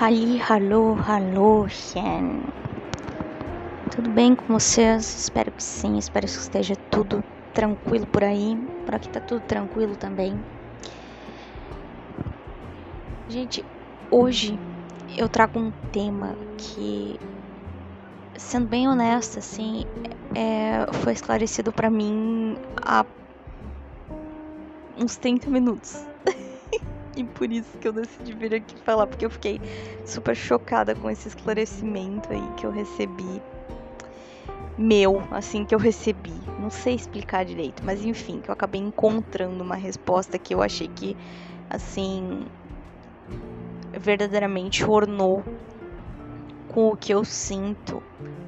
Halli, hallo, hallo, Chen. Tudo bem com vocês? Espero que sim, espero que esteja tudo tranquilo por aí. Por aqui tá tudo tranquilo também. Gente, hoje eu trago um tema que, sendo bem honesta, assim, é, foi esclarecido para mim há uns 30 minutos. E por isso que eu decidi vir aqui falar, porque eu fiquei super chocada com esse esclarecimento aí que eu recebi. Meu, assim, que eu recebi. Não sei explicar direito, mas enfim, que eu acabei encontrando uma resposta que eu achei que, assim, verdadeiramente ornou com o que eu sinto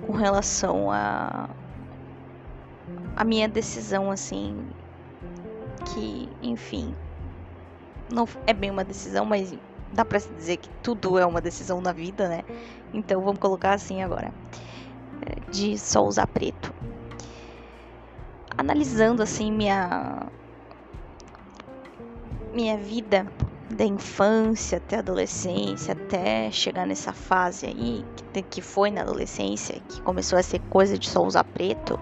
com relação a a minha decisão assim que enfim não é bem uma decisão, mas dá para se dizer que tudo é uma decisão na vida, né? Então vamos colocar assim agora. É, de só usar preto. Analisando assim minha minha vida da infância até a adolescência, até chegar nessa fase aí que foi na adolescência, que começou a ser coisa de só usar preto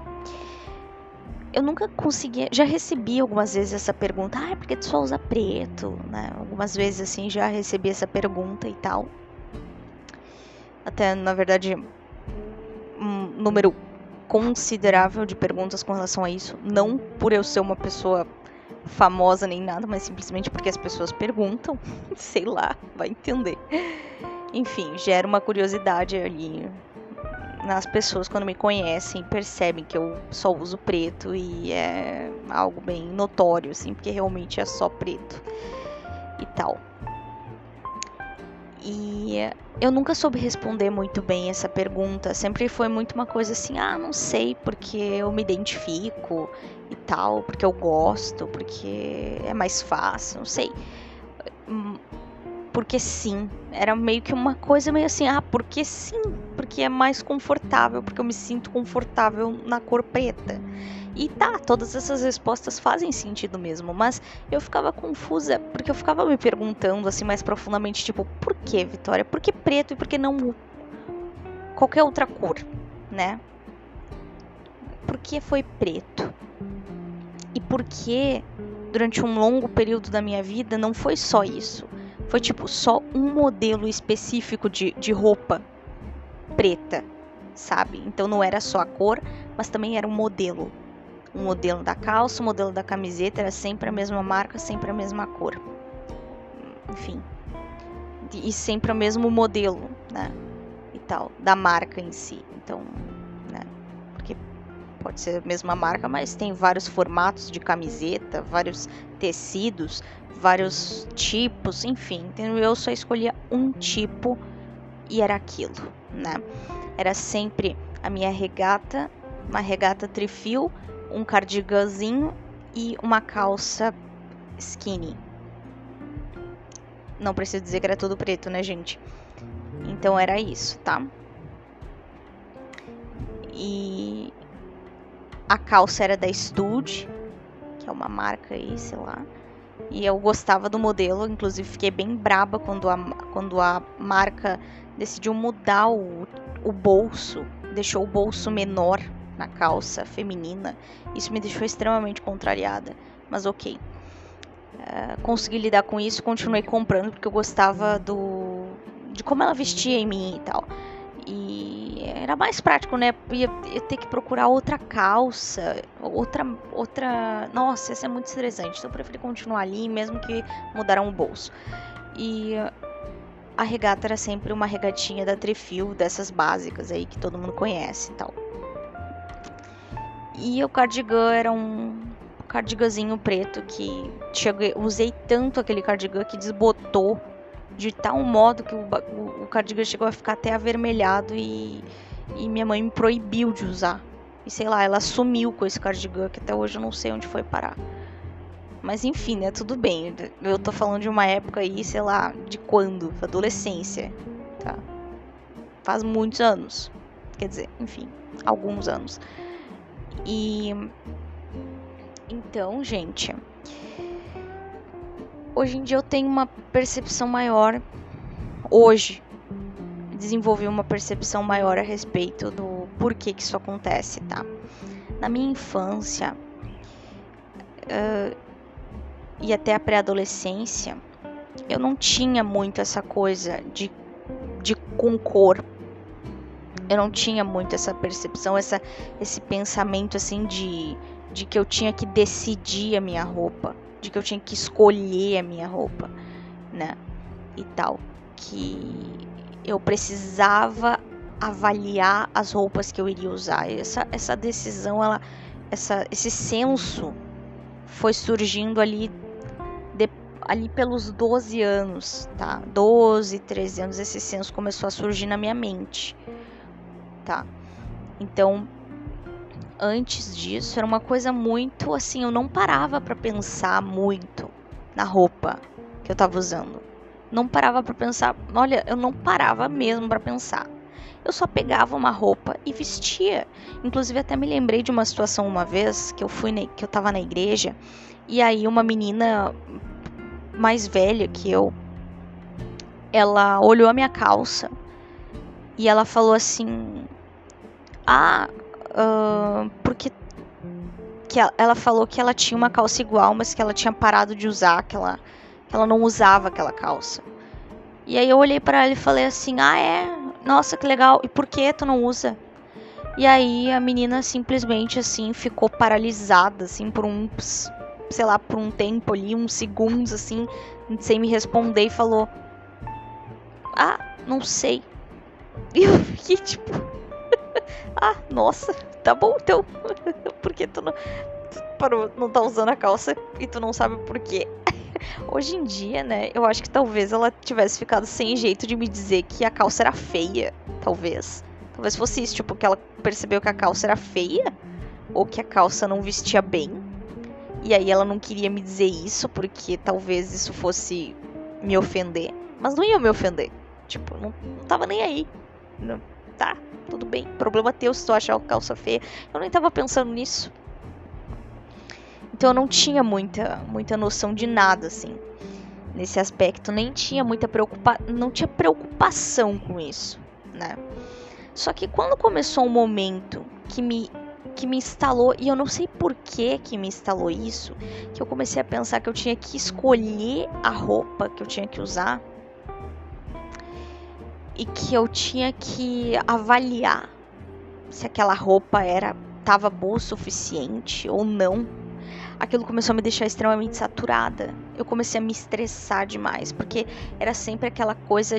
eu nunca conseguia. Já recebi algumas vezes essa pergunta, ah, por que tu só usa preto? Né? Algumas vezes assim já recebi essa pergunta e tal. Até, na verdade, um número considerável de perguntas com relação a isso. Não por eu ser uma pessoa famosa nem nada, mas simplesmente porque as pessoas perguntam. Sei lá, vai entender. Enfim, gera uma curiosidade ali nas pessoas quando me conhecem percebem que eu só uso preto e é algo bem notório, assim, porque realmente é só preto e tal. E eu nunca soube responder muito bem essa pergunta. Sempre foi muito uma coisa assim: ah, não sei, porque eu me identifico e tal, porque eu gosto, porque é mais fácil, não sei. Porque sim. Era meio que uma coisa meio assim, ah, porque sim, porque é mais confortável, porque eu me sinto confortável na cor preta. E tá, todas essas respostas fazem sentido mesmo, mas eu ficava confusa, porque eu ficava me perguntando assim mais profundamente, tipo, por que, Vitória? Por que preto e por que não qualquer outra cor, né? Por que foi preto? E por que durante um longo período da minha vida não foi só isso? Foi tipo só um modelo específico de, de roupa preta, sabe? Então não era só a cor, mas também era um modelo. Um modelo da calça, o modelo da camiseta, era sempre a mesma marca, sempre a mesma cor. Enfim. E sempre o mesmo modelo, né? E tal, da marca em si. Então, pode ser a mesma marca, mas tem vários formatos de camiseta, vários tecidos, vários tipos, enfim. Então eu só escolhia um tipo e era aquilo, né? Era sempre a minha regata, uma regata trifio, um cardiganzinho e uma calça skinny. Não preciso dizer que era tudo preto, né, gente? Então era isso, tá? E a calça era da Stud, que é uma marca aí, sei lá. E eu gostava do modelo, inclusive fiquei bem braba quando a, quando a marca decidiu mudar o, o bolso, deixou o bolso menor na calça feminina. Isso me deixou extremamente contrariada, mas ok. Uh, consegui lidar com isso, continuei comprando porque eu gostava do de como ela vestia em mim e tal. E era mais prático, né? Ia, ia ter que procurar outra calça, outra. outra. Nossa, isso é muito estressante. Então eu preferi continuar ali, mesmo que mudaram o bolso. E a regata era sempre uma regatinha da Trefil, dessas básicas aí que todo mundo conhece e tal. E o cardigan era um cardiganzinho preto que cheguei, usei tanto aquele cardigan que desbotou de tal modo que o, o, o cardigan chegou a ficar até avermelhado e, e minha mãe me proibiu de usar. E sei lá, ela sumiu com esse cardigan que até hoje eu não sei onde foi parar. Mas enfim, né? Tudo bem. Eu tô falando de uma época aí, sei lá, de quando? Adolescência. Tá? Faz muitos anos. Quer dizer, enfim, alguns anos. E. Então, gente hoje em dia eu tenho uma percepção maior hoje desenvolvi uma percepção maior a respeito do porquê que isso acontece, tá? Na minha infância uh, e até a pré-adolescência, eu não tinha muito essa coisa de, de com cor. Eu não tinha muito essa percepção, essa, esse pensamento assim de, de que eu tinha que decidir a minha roupa, de que eu tinha que escolher a minha roupa, né? E tal. Que eu precisava avaliar as roupas que eu iria usar. Essa, essa decisão, ela, essa, esse senso foi surgindo ali, de, ali pelos 12 anos, tá? 12, 13 anos, esse senso começou a surgir na minha mente, tá? Então, antes disso, era uma coisa muito assim, eu não parava para pensar muito na roupa que eu tava usando não parava para pensar. Olha, eu não parava mesmo para pensar. Eu só pegava uma roupa e vestia. Inclusive até me lembrei de uma situação uma vez que eu fui na, que eu tava na igreja e aí uma menina mais velha que eu ela olhou a minha calça e ela falou assim: "Ah, uh, porque que ela falou que ela tinha uma calça igual, mas que ela tinha parado de usar, que ela ela não usava aquela calça. E aí eu olhei para ela e falei assim: "Ah, é? Nossa, que legal. E por que tu não usa?" E aí a menina simplesmente assim ficou paralisada assim por um, sei lá, por um tempo ali, uns segundos assim, sem me responder e falou: "Ah, não sei." E eu fiquei tipo: "Ah, nossa, tá bom então. por que tu não tu parou, não tá usando a calça e tu não sabe por quê?" Hoje em dia, né, eu acho que talvez ela tivesse ficado sem jeito de me dizer que a calça era feia. Talvez. Talvez fosse isso, tipo, que ela percebeu que a calça era feia. Ou que a calça não vestia bem. E aí ela não queria me dizer isso, porque talvez isso fosse me ofender. Mas não ia me ofender. Tipo, não, não tava nem aí. Não, tá, tudo bem. Problema teu se tu achar a calça feia. Eu nem tava pensando nisso. Então eu não tinha muita, muita noção de nada, assim, nesse aspecto. Nem tinha muita preocupação, não tinha preocupação com isso, né? Só que quando começou um momento que me que me instalou, e eu não sei por que que me instalou isso, que eu comecei a pensar que eu tinha que escolher a roupa que eu tinha que usar e que eu tinha que avaliar se aquela roupa era tava boa o suficiente ou não aquilo começou a me deixar extremamente saturada. Eu comecei a me estressar demais, porque era sempre aquela coisa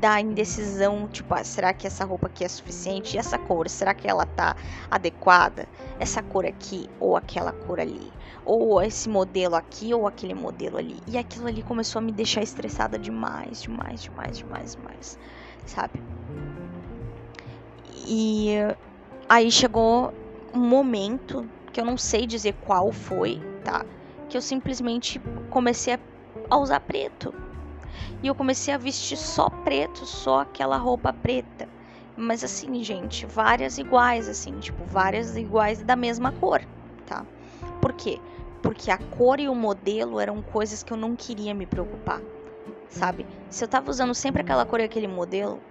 da indecisão, tipo, ah, será que essa roupa aqui é suficiente? E essa cor, será que ela tá adequada? Essa cor aqui ou aquela cor ali? Ou esse modelo aqui ou aquele modelo ali? E aquilo ali começou a me deixar estressada demais, demais, demais, demais, demais, sabe? E aí chegou um momento que eu não sei dizer qual foi, tá? Que eu simplesmente comecei a usar preto. E eu comecei a vestir só preto, só aquela roupa preta. Mas assim, gente, várias iguais, assim, tipo, várias iguais da mesma cor, tá? Por quê? Porque a cor e o modelo eram coisas que eu não queria me preocupar, sabe? Se eu tava usando sempre aquela cor e aquele modelo,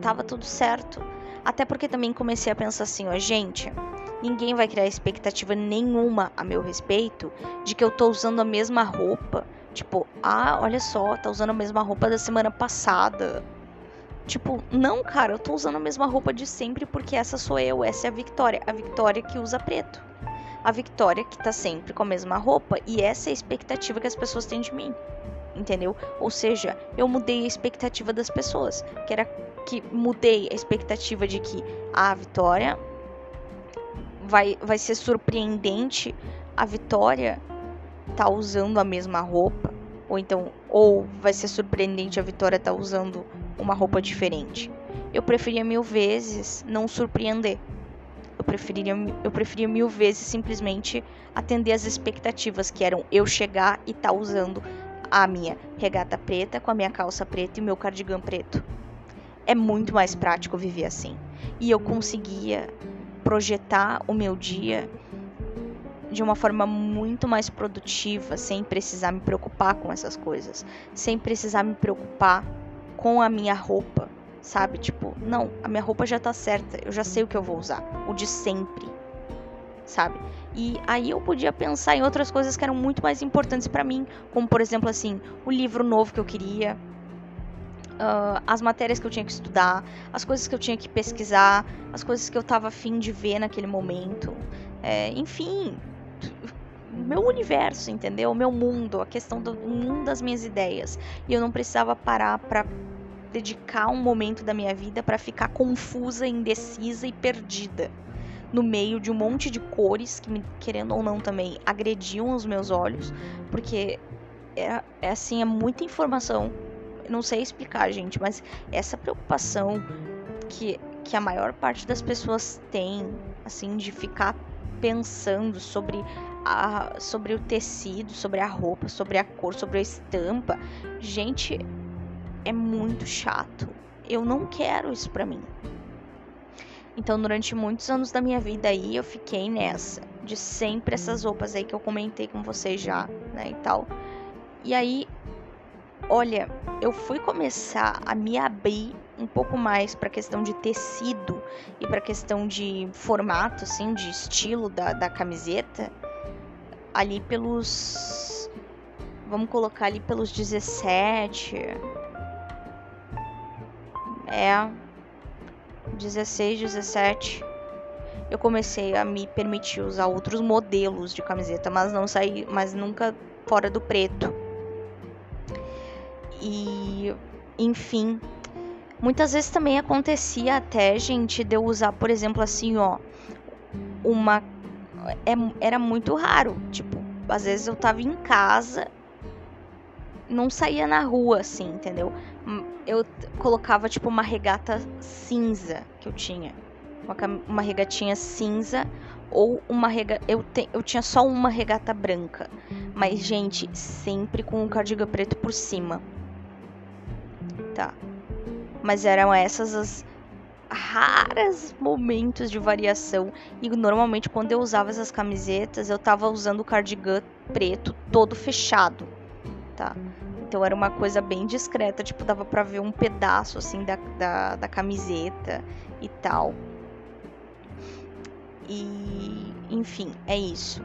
tava tudo certo. Até porque também comecei a pensar assim, ó, gente, ninguém vai criar expectativa nenhuma a meu respeito de que eu tô usando a mesma roupa. Tipo, ah, olha só, tá usando a mesma roupa da semana passada. Tipo, não, cara, eu tô usando a mesma roupa de sempre porque essa sou eu, essa é a Victoria, a Victoria que usa preto. A Victoria que tá sempre com a mesma roupa e essa é a expectativa que as pessoas têm de mim. Entendeu? Ou seja, eu mudei a expectativa das pessoas, que era que mudei a expectativa de que a Vitória vai, vai ser surpreendente a Vitória tá usando a mesma roupa, ou então, ou vai ser surpreendente a Vitória tá usando uma roupa diferente. Eu preferia mil vezes não surpreender. Eu preferia, eu preferia mil vezes simplesmente atender as expectativas, que eram eu chegar e tá usando a minha regata preta com a minha calça preta e o meu cardigan preto. É muito mais prático viver assim. E eu conseguia projetar o meu dia de uma forma muito mais produtiva, sem precisar me preocupar com essas coisas, sem precisar me preocupar com a minha roupa, sabe? Tipo, não, a minha roupa já tá certa, eu já sei o que eu vou usar, o de sempre, sabe? E aí eu podia pensar em outras coisas que eram muito mais importantes para mim, como por exemplo assim, o livro novo que eu queria, uh, as matérias que eu tinha que estudar, as coisas que eu tinha que pesquisar, as coisas que eu tava afim de ver naquele momento, é, enfim, meu universo, entendeu? O meu mundo, a questão do mundo das minhas ideias. E eu não precisava parar para dedicar um momento da minha vida para ficar confusa, indecisa e perdida no meio de um monte de cores que, querendo ou não, também agrediam os meus olhos, porque é, é assim, é muita informação. não sei explicar, gente, mas essa preocupação que, que a maior parte das pessoas tem, assim, de ficar pensando sobre a, sobre o tecido, sobre a roupa, sobre a cor, sobre a estampa. Gente, é muito chato. Eu não quero isso pra mim. Então, durante muitos anos da minha vida aí, eu fiquei nessa. De sempre essas roupas aí que eu comentei com vocês já, né, e tal. E aí, olha, eu fui começar a me abrir um pouco mais para questão de tecido e para questão de formato, assim, de estilo da, da camiseta, ali pelos. Vamos colocar ali pelos 17. É, 16, 17, eu comecei a me permitir usar outros modelos de camiseta, mas não saí, mas nunca fora do preto. E, enfim, muitas vezes também acontecia até, gente, de eu usar, por exemplo, assim, ó, uma é, era muito raro, tipo, às vezes eu tava em casa, não saía na rua assim, entendeu? eu colocava tipo uma regata cinza que eu tinha. Uma, uma regatinha cinza ou uma regata. Eu, te, eu tinha só uma regata branca. Mas, gente, sempre com um cardigan preto por cima. Tá. Mas eram essas as raras momentos de variação. E normalmente quando eu usava essas camisetas, eu tava usando o cardigan preto todo fechado. Tá? Então era uma coisa bem discreta, tipo, dava pra ver um pedaço assim da, da, da camiseta e tal. E enfim, é isso.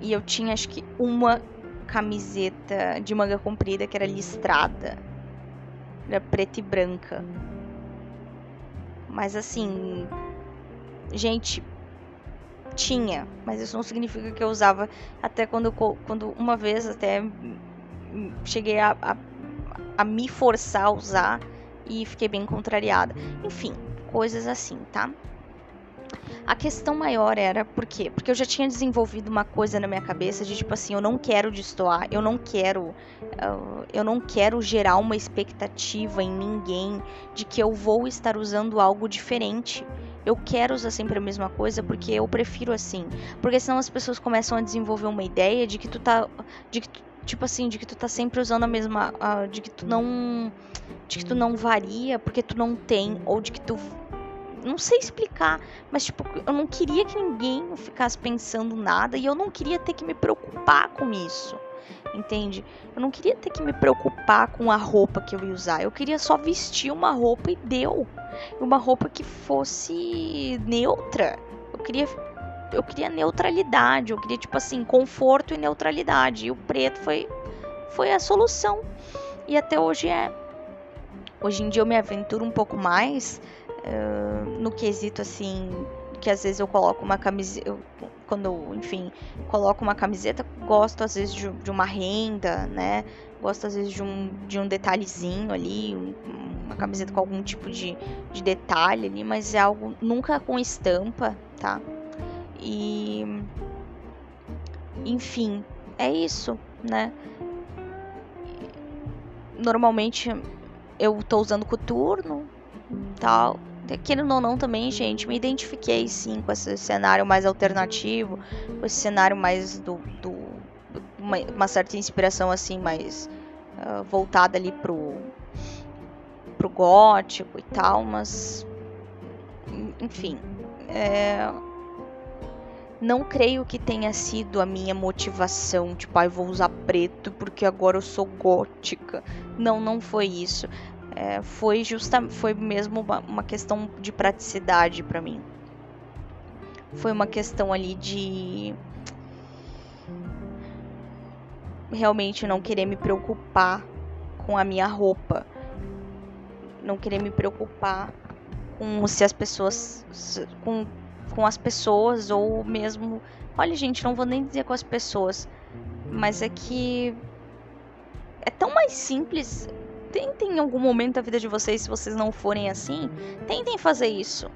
E eu tinha acho que uma camiseta de manga comprida que era listrada. Era preta e branca. Mas assim, gente, tinha, mas isso não significa que eu usava até quando, quando uma vez até cheguei a, a, a me forçar a usar e fiquei bem contrariada. Enfim, coisas assim, tá? A questão maior era por quê? Porque eu já tinha desenvolvido uma coisa na minha cabeça de tipo assim, eu não quero destoar, eu não quero, uh, eu não quero gerar uma expectativa em ninguém de que eu vou estar usando algo diferente. Eu quero usar sempre a mesma coisa porque eu prefiro assim. Porque senão as pessoas começam a desenvolver uma ideia de que tu tá, de que tu tipo assim, de que tu tá sempre usando a mesma, uh, de que tu não, de que tu não varia porque tu não tem ou de que tu não sei explicar, mas tipo, eu não queria que ninguém ficasse pensando nada e eu não queria ter que me preocupar com isso. Entende? Eu não queria ter que me preocupar com a roupa que eu ia usar. Eu queria só vestir uma roupa e deu. Uma roupa que fosse neutra. Eu queria eu queria neutralidade, eu queria tipo assim, conforto e neutralidade. E o preto foi foi a solução. E até hoje é. Hoje em dia eu me aventuro um pouco mais no quesito assim, que às vezes eu coloco uma camiseta, quando eu, enfim, coloco uma camiseta, gosto às vezes de, de, uma renda, né? Gosto às vezes de um, de um detalhezinho ali, um, uma camiseta com algum tipo de, de detalhe ali, mas é algo nunca com estampa, tá? E enfim, é isso, né? Normalmente eu tô usando coturno, tal. Querendo ou não também, gente, me identifiquei sim com esse cenário mais alternativo, com esse cenário mais do, do uma, uma, certa inspiração assim mais uh, voltada ali pro pro gótico e tal, mas enfim, é, não creio que tenha sido a minha motivação, tipo, ah, vou usar preto porque agora eu sou gótica. Não, não foi isso. É, foi justa, foi mesmo uma, uma questão de praticidade para mim. Foi uma questão ali de realmente não querer me preocupar com a minha roupa, não querer me preocupar com se as pessoas com, com as pessoas ou mesmo, olha gente, não vou nem dizer com as pessoas, mas é que é tão mais simples. Tentem em algum momento da vida de vocês, se vocês não forem assim, tentem fazer isso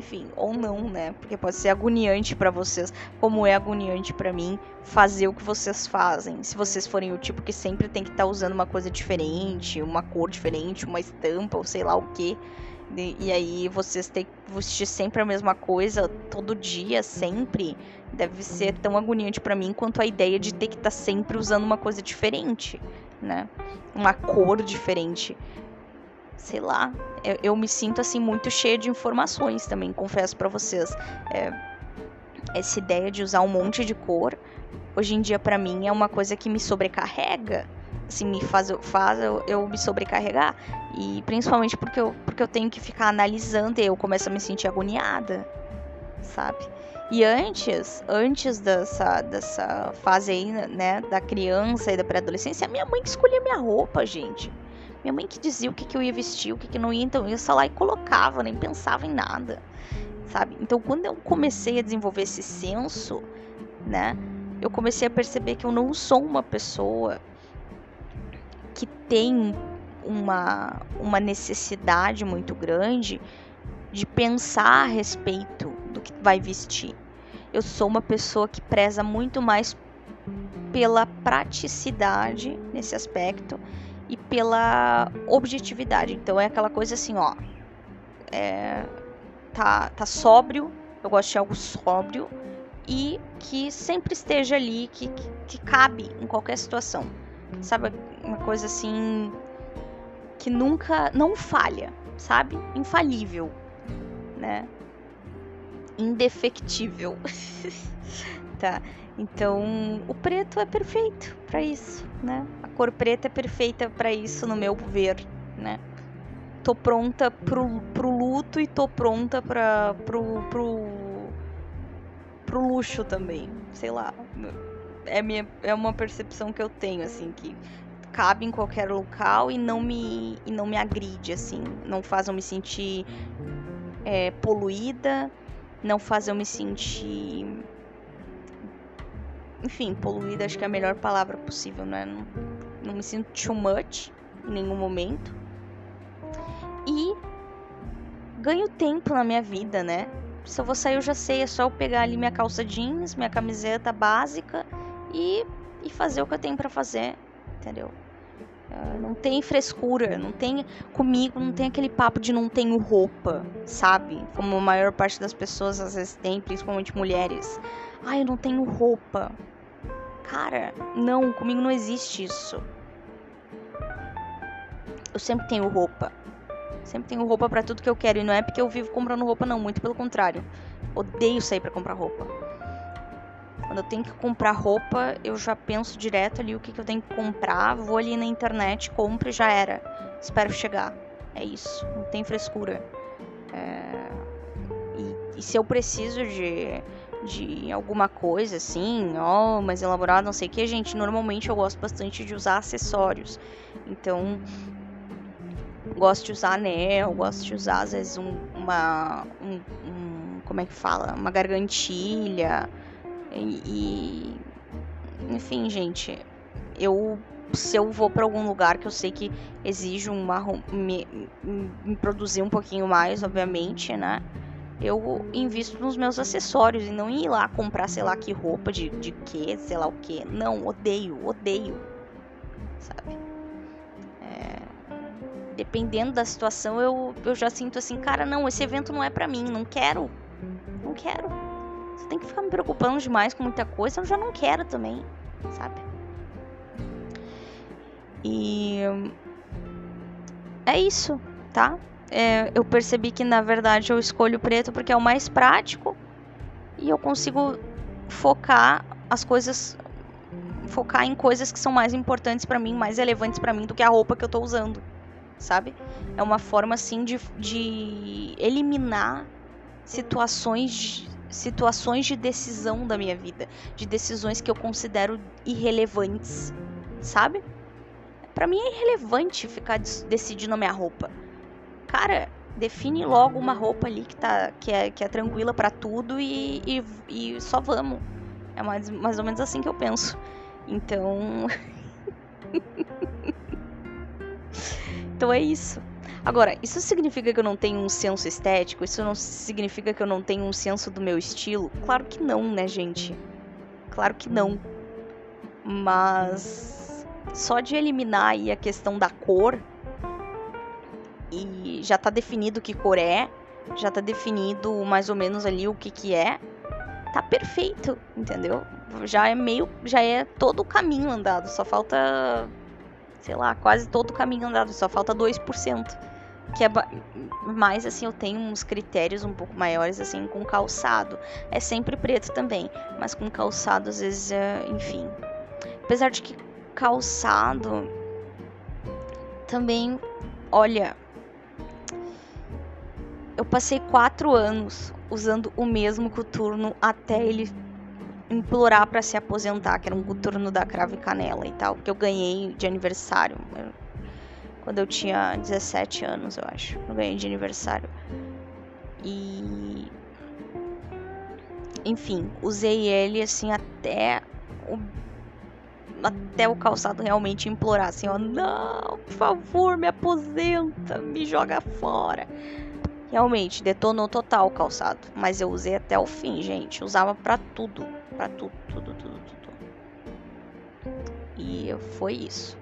enfim, ou não, né? Porque pode ser agoniante para vocês, como é agoniante para mim fazer o que vocês fazem. Se vocês forem o tipo que sempre tem que estar tá usando uma coisa diferente, uma cor diferente, uma estampa ou sei lá o que. E aí vocês têm que vestir sempre a mesma coisa todo dia, sempre. Deve ser tão agoniante para mim quanto a ideia de ter que estar tá sempre usando uma coisa diferente, né? Uma cor diferente sei lá, eu, eu, me sinto assim muito cheia de informações também, confesso para vocês. É, essa ideia de usar um monte de cor, hoje em dia para mim é uma coisa que me sobrecarrega, assim, me faz, faz eu, eu me sobrecarregar. E principalmente porque eu, porque eu tenho que ficar analisando e eu começo a me sentir agoniada, sabe? E antes, antes dessa, dessa fase aí, né, da criança e da pré-adolescência, a minha mãe que escolhia minha roupa, gente. Minha mãe que dizia o que, que eu ia vestir, o que, que não ia, então eu ia lá e colocava, nem pensava em nada, sabe? Então quando eu comecei a desenvolver esse senso, né, eu comecei a perceber que eu não sou uma pessoa que tem uma, uma necessidade muito grande de pensar a respeito vai vestir. Eu sou uma pessoa que preza muito mais pela praticidade nesse aspecto e pela objetividade. Então é aquela coisa assim, ó. É, tá, tá sóbrio, eu gosto de algo sóbrio e que sempre esteja ali, que, que, que cabe em qualquer situação. Sabe? Uma coisa assim que nunca, não falha, sabe? Infalível, né? Indefectível. tá? Então, o preto é perfeito para isso, né? cor preta é perfeita para isso, no meu ver, né? Tô pronta pro, pro luto e tô pronta pra, pro, pro, pro luxo também. Sei lá. É, minha, é uma percepção que eu tenho, assim, que cabe em qualquer local e não me, e não me agride, assim. Não faz eu me sentir é, poluída, não faz eu me sentir enfim, poluída acho que é a melhor palavra possível, né? Não, não me sinto too much em nenhum momento. E ganho tempo na minha vida, né? Se eu vou sair, eu já sei, é só eu pegar ali minha calça jeans, minha camiseta básica e, e fazer o que eu tenho para fazer, entendeu? Uh, não tem frescura, não tem comigo, não tem aquele papo de não tenho roupa, sabe? Como a maior parte das pessoas às vezes tem, principalmente mulheres. Ai, eu não tenho roupa. Cara, não, comigo não existe isso. Eu sempre tenho roupa. Sempre tenho roupa para tudo que eu quero. E não é porque eu vivo comprando roupa, não. Muito pelo contrário. Odeio sair para comprar roupa. Quando eu tenho que comprar roupa, eu já penso direto ali o que, que eu tenho que comprar. Vou ali na internet, compro e já era. Espero chegar. É isso. Não tem frescura. É... E, e se eu preciso de de alguma coisa assim, ó, mais elaborado, não sei o que, gente, normalmente eu gosto bastante de usar acessórios. Então, gosto de usar anel, gosto de usar às vezes um, uma, um, um como é que fala, uma gargantilha e, e enfim, gente, eu se eu vou para algum lugar que eu sei que exige uma me, me produzir um pouquinho mais, obviamente, né? eu invisto nos meus acessórios e não ir lá comprar, sei lá, que roupa de, de quê, sei lá o quê. Não, odeio, odeio. Sabe? É... Dependendo da situação, eu, eu já sinto assim, cara, não, esse evento não é pra mim, não quero. Não quero. Você tem que ficar me preocupando demais com muita coisa, eu já não quero também, sabe? E. É isso, tá? é, eu percebi que na verdade eu escolho o preto porque é o mais prático e eu consigo focar as coisas focar em coisas que são mais importantes para mim, mais relevantes para mim do que a roupa que eu tô usando, sabe? É uma forma assim de, de eliminar situações situações de decisão da minha vida, de decisões que eu considero irrelevantes, sabe? Para mim é irrelevante ficar decidindo a minha roupa. Cara, define logo uma roupa ali que tá que é, que é tranquila para tudo e, e, e, só vamos. É mais, mais ou menos assim que eu penso. Então. então é isso. Agora, isso significa que eu não tenho um senso estético? Isso não significa que eu não tenho um senso do meu estilo? Claro que não, né, gente? Claro que não. Mas só de eliminar aí a questão da cor e já tá definido que cor é, já tá definido mais ou menos ali o que que é, tá perfeito, entendeu? Já é meio, já é todo o caminho andado, só falta, sei lá, quase todo o caminho andado, só falta 2% que é mais assim, eu tenho uns critérios um pouco maiores assim com calçado. É sempre preto também, mas com calçado às vezes, é, enfim. Apesar de que calçado também, olha, eu passei quatro anos usando o mesmo coturno até ele implorar para se aposentar, que era um coturno da Cravo e Canela e tal, que eu ganhei de aniversário quando eu tinha 17 anos, eu acho. Eu ganhei de aniversário. E. Enfim, usei ele assim até o. Até o calçado realmente implorar assim, ó, não, por favor, me aposenta, me joga fora. Realmente, detonou total o calçado. Mas eu usei até o fim, gente. Usava para tudo. para tudo, tudo, tudo, tudo. E foi isso.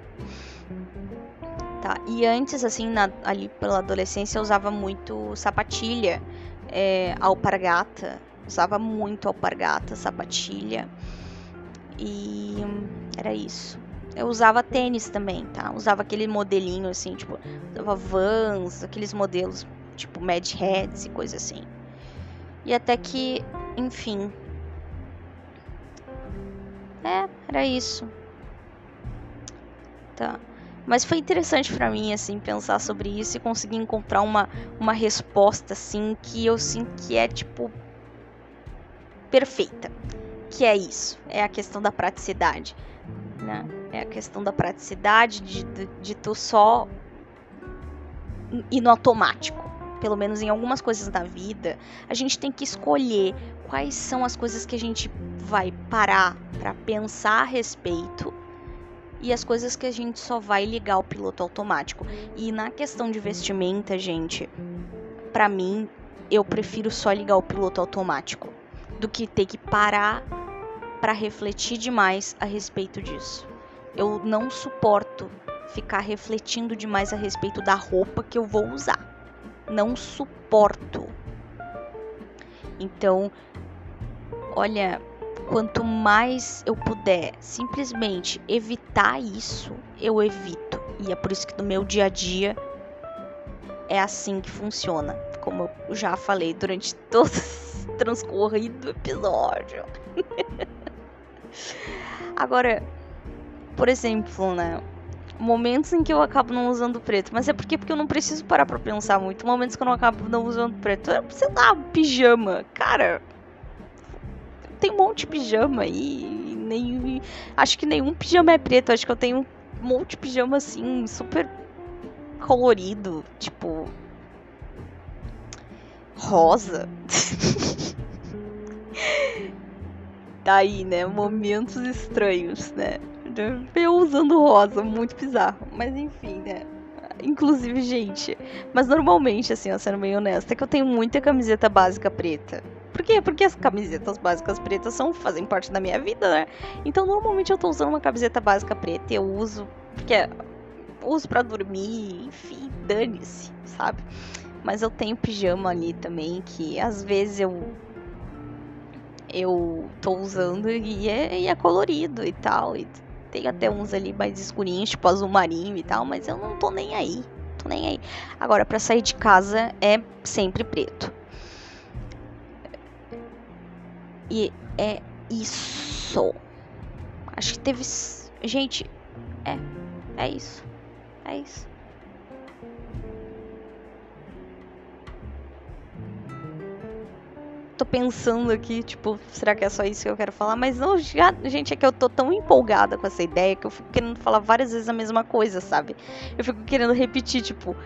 Tá? E antes, assim, na, ali pela adolescência, eu usava muito sapatilha, é, alpargata. Usava muito alpargata, sapatilha. E era isso. Eu usava tênis também, tá? Usava aquele modelinho assim, tipo, usava Vans, aqueles modelos tipo Mad Heads e coisa assim. E até que, enfim. É, era isso. Tá. Mas foi interessante para mim, assim, pensar sobre isso e conseguir encontrar uma, uma resposta, assim, que eu sinto que é, tipo, perfeita. Que é isso, é a questão da praticidade, né? É a questão da praticidade de, de, de tu só ir no automático. Pelo menos em algumas coisas da vida, a gente tem que escolher quais são as coisas que a gente vai parar para pensar a respeito e as coisas que a gente só vai ligar o piloto automático. E na questão de vestimenta, gente, para mim, eu prefiro só ligar o piloto automático do que ter que parar para refletir demais a respeito disso. Eu não suporto ficar refletindo demais a respeito da roupa que eu vou usar. Não suporto. Então, olha, quanto mais eu puder simplesmente evitar isso, eu evito. E é por isso que no meu dia a dia é assim que funciona. Como eu já falei durante todo o transcorrido episódio. Agora, por exemplo, né? Momentos em que eu acabo não usando preto, mas é porque, porque eu não preciso parar pra pensar muito. Momentos que eu não acabo não usando preto. Sei lá, pijama. Cara, tem um monte de pijama aí. Nem, acho que nenhum pijama é preto. Acho que eu tenho um monte de pijama assim, super colorido. Tipo. Rosa. Daí, tá né? Momentos estranhos, né? Eu usando rosa, muito bizarro. Mas enfim, né? Inclusive, gente. Mas normalmente, assim, ó, sendo bem honesta, é que eu tenho muita camiseta básica preta. Por quê? Porque as camisetas básicas pretas são, fazem parte da minha vida, né? Então normalmente eu tô usando uma camiseta básica preta eu uso. Porque é, uso para dormir, enfim, dane-se, sabe? Mas eu tenho pijama ali também, que às vezes eu. Eu tô usando e é, e é colorido e tal. E tem até uns ali mais escurinhos, tipo azul marinho e tal, mas eu não tô nem aí. Tô nem aí. Agora, para sair de casa é sempre preto. E é isso. Acho que teve. Gente, é. É isso. É isso. Tô pensando aqui, tipo, será que é só isso que eu quero falar? Mas não, já, gente, é que eu tô tão empolgada com essa ideia que eu fico querendo falar várias vezes a mesma coisa, sabe? Eu fico querendo repetir, tipo,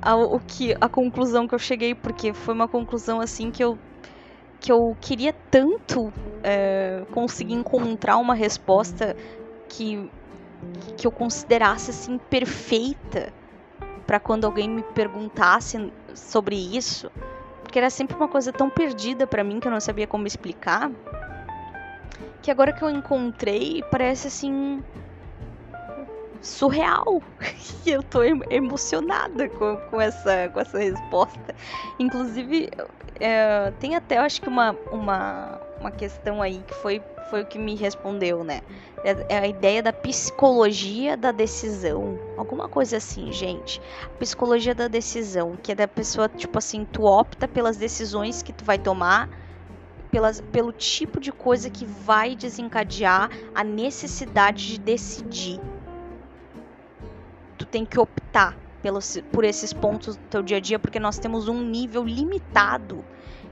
a, o que, a conclusão que eu cheguei, porque foi uma conclusão assim que eu que eu queria tanto é, conseguir encontrar uma resposta que, que eu considerasse assim perfeita para quando alguém me perguntasse sobre isso, porque era sempre uma coisa tão perdida para mim que eu não sabia como explicar, que agora que eu encontrei parece assim surreal. E eu tô emocionada com, com, essa, com essa resposta. Inclusive, é, tem até, eu acho que uma, uma, uma questão aí que foi, foi o que me respondeu, né? É, é a ideia da psicologia da decisão. Alguma coisa assim, gente. Psicologia da decisão, que é da pessoa, tipo assim, tu opta pelas decisões que tu vai tomar pelas, pelo tipo de coisa que vai desencadear a necessidade de decidir tu tem que optar pelos, por esses pontos do teu dia a dia, porque nós temos um nível limitado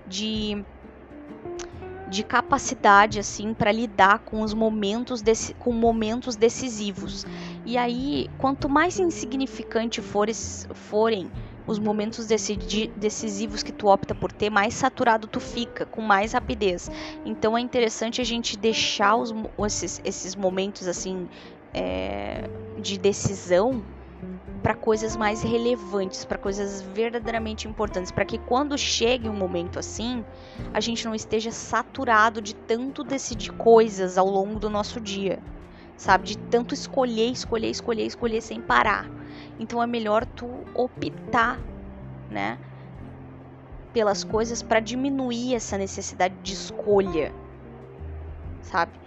de de capacidade assim para lidar com os momentos desse, com momentos decisivos. E aí, quanto mais insignificante fores, forem os momentos decisivos que tu opta por ter, mais saturado tu fica, com mais rapidez. Então é interessante a gente deixar os, esses, esses momentos assim é, de decisão para coisas mais relevantes, para coisas verdadeiramente importantes, para que quando chegue um momento assim, a gente não esteja saturado de tanto decidir coisas ao longo do nosso dia, sabe? De tanto escolher, escolher, escolher, escolher sem parar. Então é melhor tu optar, né, pelas coisas para diminuir essa necessidade de escolha, sabe?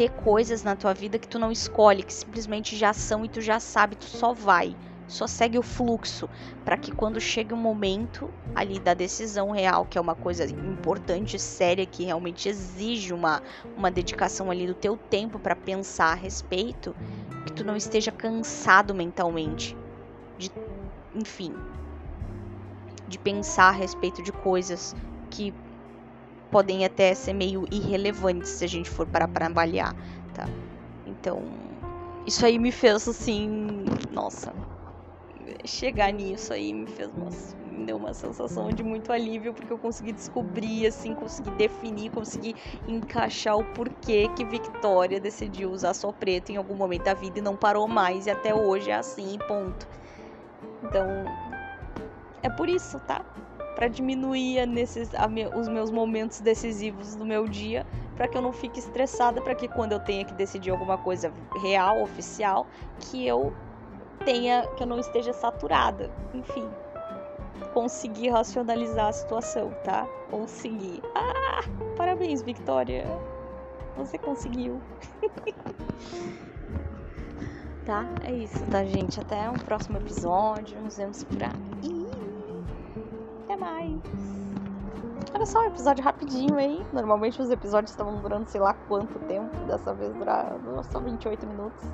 ter coisas na tua vida que tu não escolhe, que simplesmente já são e tu já sabe, tu só vai, só segue o fluxo, para que quando chegue o momento ali da decisão real, que é uma coisa importante, séria, que realmente exige uma, uma dedicação ali do teu tempo para pensar a respeito, que tu não esteja cansado mentalmente de, enfim, de pensar a respeito de coisas que podem até ser meio irrelevantes se a gente for parar para avaliar, tá? Então, isso aí me fez assim, nossa, chegar nisso aí me fez uma, me deu uma sensação de muito alívio porque eu consegui descobrir assim, consegui definir, consegui encaixar o porquê que Victoria decidiu usar só preto em algum momento da vida e não parou mais e até hoje é assim, ponto. Então, é por isso, tá? para diminuir nesses, me, os meus momentos decisivos do meu dia, para que eu não fique estressada, para que quando eu tenha que decidir alguma coisa real, oficial, que eu tenha, que eu não esteja saturada. Enfim, conseguir racionalizar a situação, tá? Conseguir. Ah, parabéns, Victoria. Você conseguiu. tá? É isso, tá, gente? Até um próximo episódio. Nos vemos por aí mais. Olha só, um episódio rapidinho aí. Normalmente os episódios estavam durando sei lá quanto tempo. Dessa vez duraram só 28 minutos.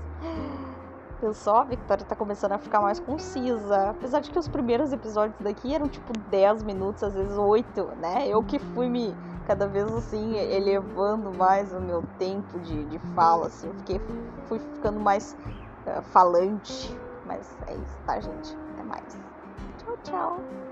Pessoal, a Victoria tá começando a ficar mais concisa. Apesar de que os primeiros episódios daqui eram tipo 10 minutos, às vezes 8, né? Eu que fui me cada vez assim elevando mais o meu tempo de, de fala, assim. Fiquei, fui ficando mais uh, falante. Mas é isso, tá, gente? Até mais. Tchau, tchau.